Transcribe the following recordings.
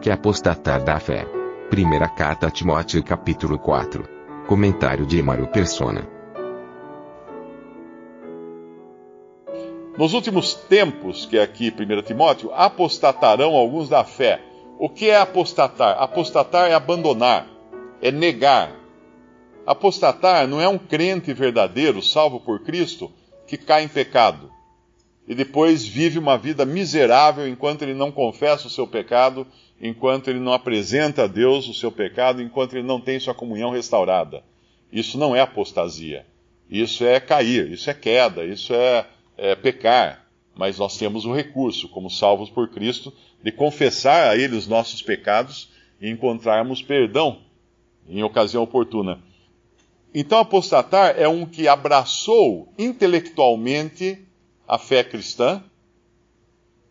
Que apostatar da fé? Primeira carta a Timóteo capítulo 4. Comentário de Mário Persona. Nos últimos tempos, que é aqui 1 Timóteo, apostatarão alguns da fé. O que é apostatar? Apostatar é abandonar, é negar. Apostatar não é um crente verdadeiro, salvo por Cristo, que cai em pecado e depois vive uma vida miserável enquanto ele não confessa o seu pecado, enquanto ele não apresenta a Deus o seu pecado, enquanto ele não tem sua comunhão restaurada. Isso não é apostasia. Isso é cair, isso é queda, isso é, é pecar. Mas nós temos o recurso, como salvos por Cristo, de confessar a Ele os nossos pecados e encontrarmos perdão em ocasião oportuna. Então, apostatar é um que abraçou intelectualmente a fé cristã,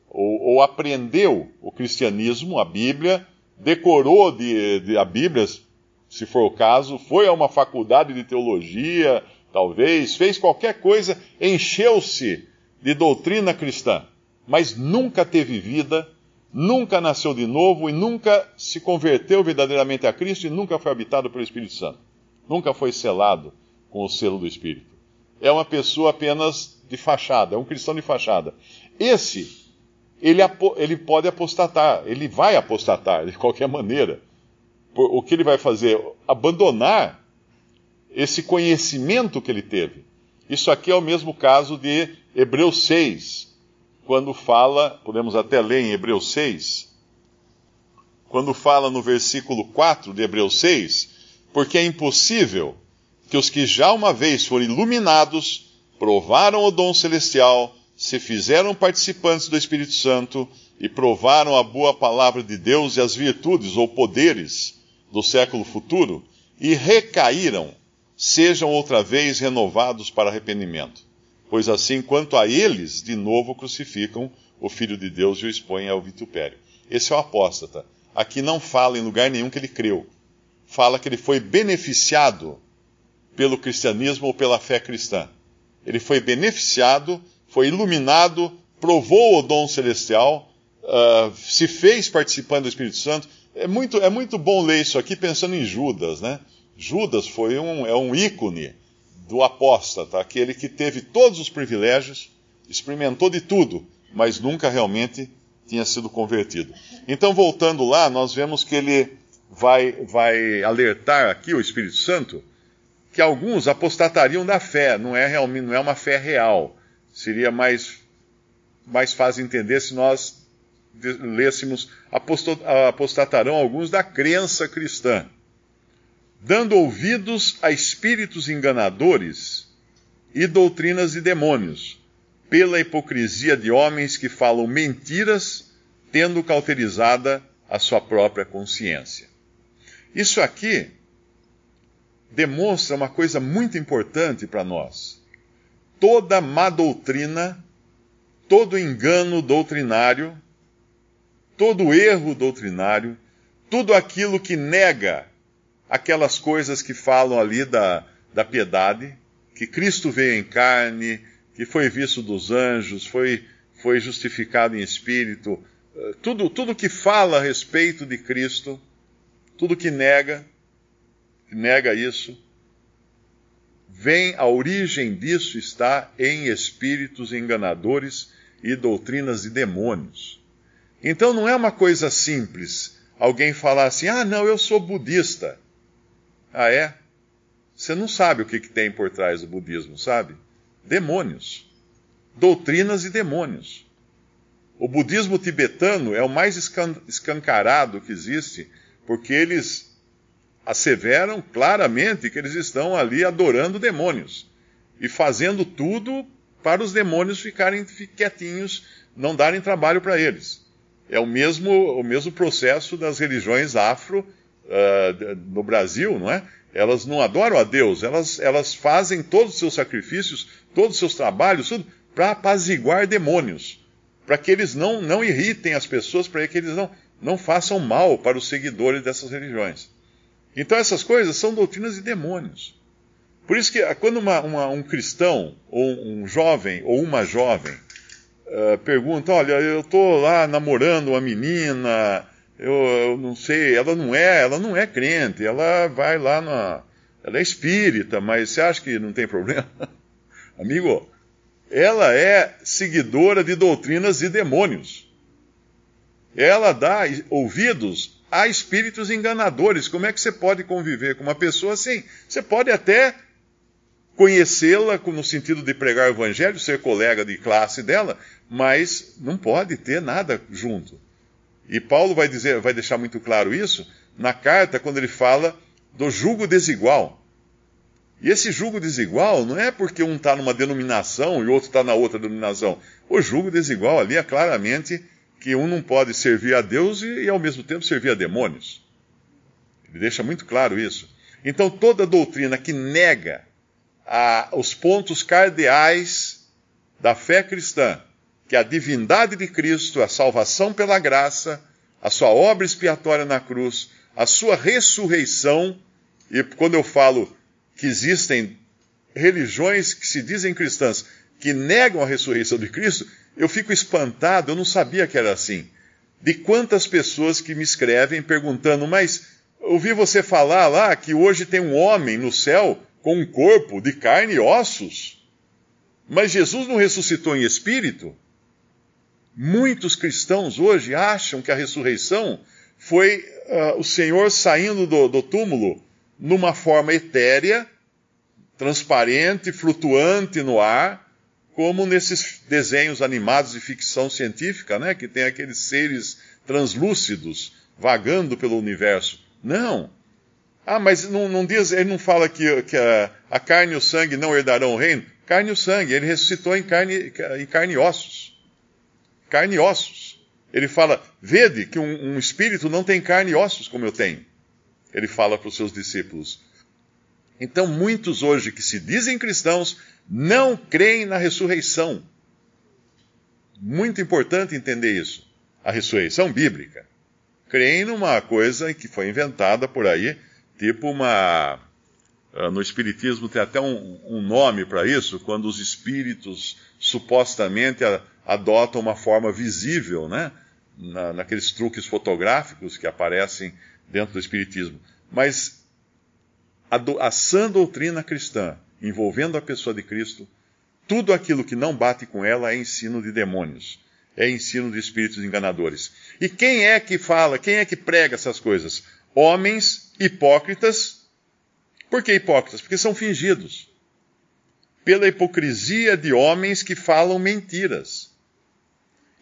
ou, ou aprendeu o cristianismo, a Bíblia, decorou de, de, a Bíblia, se for o caso, foi a uma faculdade de teologia, talvez, fez qualquer coisa, encheu-se de doutrina cristã, mas nunca teve vida, nunca nasceu de novo e nunca se converteu verdadeiramente a Cristo e nunca foi habitado pelo Espírito Santo. Nunca foi selado com o selo do Espírito. É uma pessoa apenas de fachada, é um cristão de fachada. Esse, ele, ele pode apostatar, ele vai apostatar de qualquer maneira. O que ele vai fazer? Abandonar esse conhecimento que ele teve. Isso aqui é o mesmo caso de Hebreus 6, quando fala, podemos até ler em Hebreus 6, quando fala no versículo 4 de Hebreus 6, porque é impossível que os que já uma vez foram iluminados provaram o dom celestial, se fizeram participantes do Espírito Santo e provaram a boa palavra de Deus e as virtudes ou poderes do século futuro e recaíram, sejam outra vez renovados para arrependimento. Pois assim, quanto a eles, de novo crucificam o Filho de Deus e o expõem ao vitupério. Esse é o apóstata. Aqui não fala em lugar nenhum que ele creu. Fala que ele foi beneficiado pelo cristianismo ou pela fé cristã ele foi beneficiado, foi iluminado, provou o dom celestial, uh, se fez participando do Espírito Santo. É muito, é muito bom ler isso aqui pensando em Judas, né? Judas foi um, é um ícone do apóstata, aquele que teve todos os privilégios, experimentou de tudo, mas nunca realmente tinha sido convertido. Então, voltando lá, nós vemos que ele vai, vai alertar aqui o Espírito Santo que alguns apostatariam da fé, não é realmente não é uma fé real. Seria mais mais fácil entender se nós lêssemos apostatarão alguns da crença cristã, dando ouvidos a espíritos enganadores e doutrinas de demônios, pela hipocrisia de homens que falam mentiras, tendo cauterizada a sua própria consciência. Isso aqui demonstra uma coisa muito importante para nós. Toda má doutrina, todo engano doutrinário, todo erro doutrinário, tudo aquilo que nega aquelas coisas que falam ali da, da piedade, que Cristo veio em carne, que foi visto dos anjos, foi, foi justificado em espírito, eh, tudo, tudo que fala a respeito de Cristo, tudo que nega, nega isso, vem a origem disso está em espíritos enganadores e doutrinas de demônios. Então não é uma coisa simples alguém falar assim: ah, não, eu sou budista. Ah, é? Você não sabe o que, que tem por trás do budismo, sabe? Demônios. Doutrinas e demônios. O budismo tibetano é o mais escancarado que existe, porque eles asseveram claramente que eles estão ali adorando demônios e fazendo tudo para os demônios ficarem quietinhos, não darem trabalho para eles. É o mesmo, o mesmo processo das religiões afro uh, no Brasil, não é? Elas não adoram a Deus, elas, elas fazem todos os seus sacrifícios, todos os seus trabalhos, tudo para apaziguar demônios, para que eles não, não irritem as pessoas, para que eles não, não façam mal para os seguidores dessas religiões. Então essas coisas são doutrinas de demônios. Por isso que quando uma, uma, um cristão, ou um jovem, ou uma jovem, uh, pergunta, olha, eu estou lá namorando uma menina, eu, eu, não sei, ela não é, ela não é crente, ela vai lá na. Ela é espírita, mas você acha que não tem problema? Amigo, ela é seguidora de doutrinas de demônios. Ela dá ouvidos a espíritos enganadores. Como é que você pode conviver com uma pessoa assim? Você pode até conhecê-la no sentido de pregar o evangelho, ser colega de classe dela, mas não pode ter nada junto. E Paulo vai dizer, vai deixar muito claro isso na carta quando ele fala do jugo desigual. E esse jugo desigual não é porque um está numa denominação e o outro está na outra denominação. O jugo desigual ali é claramente que um não pode servir a Deus e, e ao mesmo tempo servir a demônios. Ele deixa muito claro isso. Então toda doutrina que nega a, os pontos cardeais da fé cristã, que é a divindade de Cristo, a salvação pela graça, a sua obra expiatória na cruz, a sua ressurreição, e quando eu falo que existem religiões que se dizem cristãs que negam a ressurreição de Cristo, eu fico espantado, eu não sabia que era assim. De quantas pessoas que me escrevem perguntando, mas ouvi você falar lá que hoje tem um homem no céu com um corpo de carne e ossos. Mas Jesus não ressuscitou em espírito? Muitos cristãos hoje acham que a ressurreição foi uh, o Senhor saindo do, do túmulo numa forma etérea, transparente, flutuante no ar, como nesses desenhos animados de ficção científica, né, que tem aqueles seres translúcidos vagando pelo universo. Não. Ah, mas não, não diz, ele não fala que, que a, a, carne e o sangue não herdarão o reino? Carne e o sangue, ele ressuscitou em carne, em carne e ossos. Carne e ossos. Ele fala, vede que um, um espírito não tem carne e ossos como eu tenho ele fala para os seus discípulos. Então, muitos hoje que se dizem cristãos não creem na ressurreição. Muito importante entender isso. A ressurreição bíblica. Creem numa coisa que foi inventada por aí, tipo uma. Ah, no Espiritismo tem até um, um nome para isso, quando os espíritos supostamente adotam uma forma visível, né? Na, naqueles truques fotográficos que aparecem dentro do Espiritismo. Mas a, do, a sã doutrina cristã, envolvendo a pessoa de Cristo, tudo aquilo que não bate com ela é ensino de demônios, é ensino de espíritos enganadores. E quem é que fala, quem é que prega essas coisas? Homens hipócritas. Por que hipócritas? Porque são fingidos. Pela hipocrisia de homens que falam mentiras.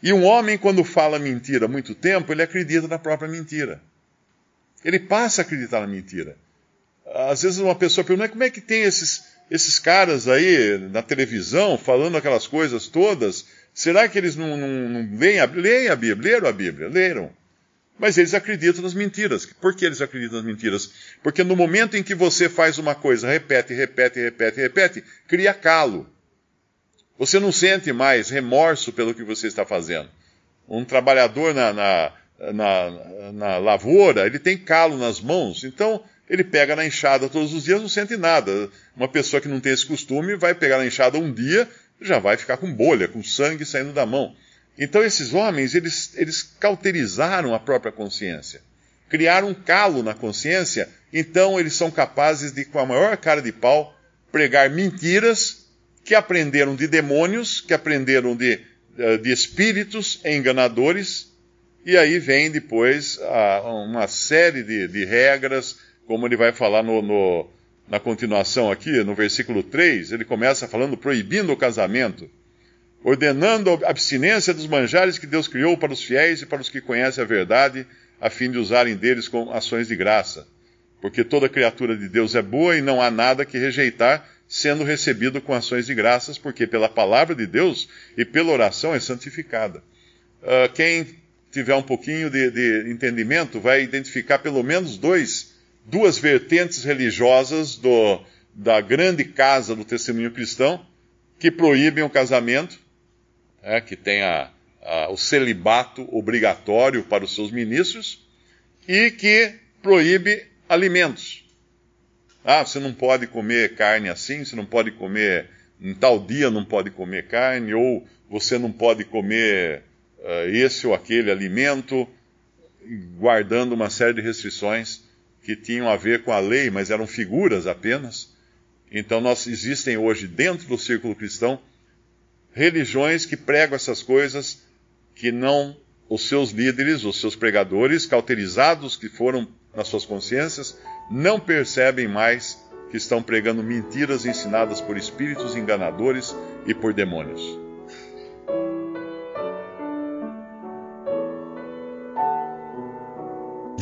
E um homem, quando fala mentira há muito tempo, ele acredita na própria mentira. Ele passa a acreditar na mentira. Às vezes uma pessoa pergunta, como é que tem esses, esses caras aí na televisão falando aquelas coisas todas? Será que eles não, não, não leem, a, leem a Bíblia? Leram a Bíblia? Leram. Mas eles acreditam nas mentiras. Por que eles acreditam nas mentiras? Porque no momento em que você faz uma coisa, repete, repete, repete, repete, cria calo. Você não sente mais remorso pelo que você está fazendo. Um trabalhador na, na na, na lavoura, ele tem calo nas mãos, então ele pega na enxada todos os dias, não sente nada. Uma pessoa que não tem esse costume vai pegar na enxada um dia, já vai ficar com bolha, com sangue saindo da mão. Então esses homens, eles, eles cauterizaram a própria consciência. Criaram um calo na consciência, então eles são capazes de, com a maior cara de pau, pregar mentiras que aprenderam de demônios, que aprenderam de, eh, de espíritos enganadores, e aí vem depois uma série de, de, regras, como ele vai falar no, no, na continuação aqui, no versículo 3, ele começa falando proibindo o casamento, ordenando a abstinência dos manjares que Deus criou para os fiéis e para os que conhecem a verdade, a fim de usarem deles com ações de graça. Porque toda criatura de Deus é boa e não há nada que rejeitar sendo recebido com ações de graças, porque pela palavra de Deus e pela oração é santificada. Uh, quem tiver um pouquinho de, de, entendimento vai identificar pelo menos dois, duas vertentes religiosas do, da grande casa do testemunho cristão que proíbem o casamento, é, que tem a, a, o celibato obrigatório para os seus ministros e que proíbe alimentos. Ah, você não pode comer carne assim, você não pode comer, em tal dia não pode comer carne, ou você não pode comer uh, esse ou aquele alimento, guardando uma série de restrições que tinham a ver com a lei, mas eram figuras apenas. Então, nós existem hoje dentro do círculo cristão religiões que pregam essas coisas que não os seus líderes, os seus pregadores, cauterizados que foram nas suas consciências, não percebem mais que estão pregando mentiras ensinadas por espíritos enganadores e por demônios.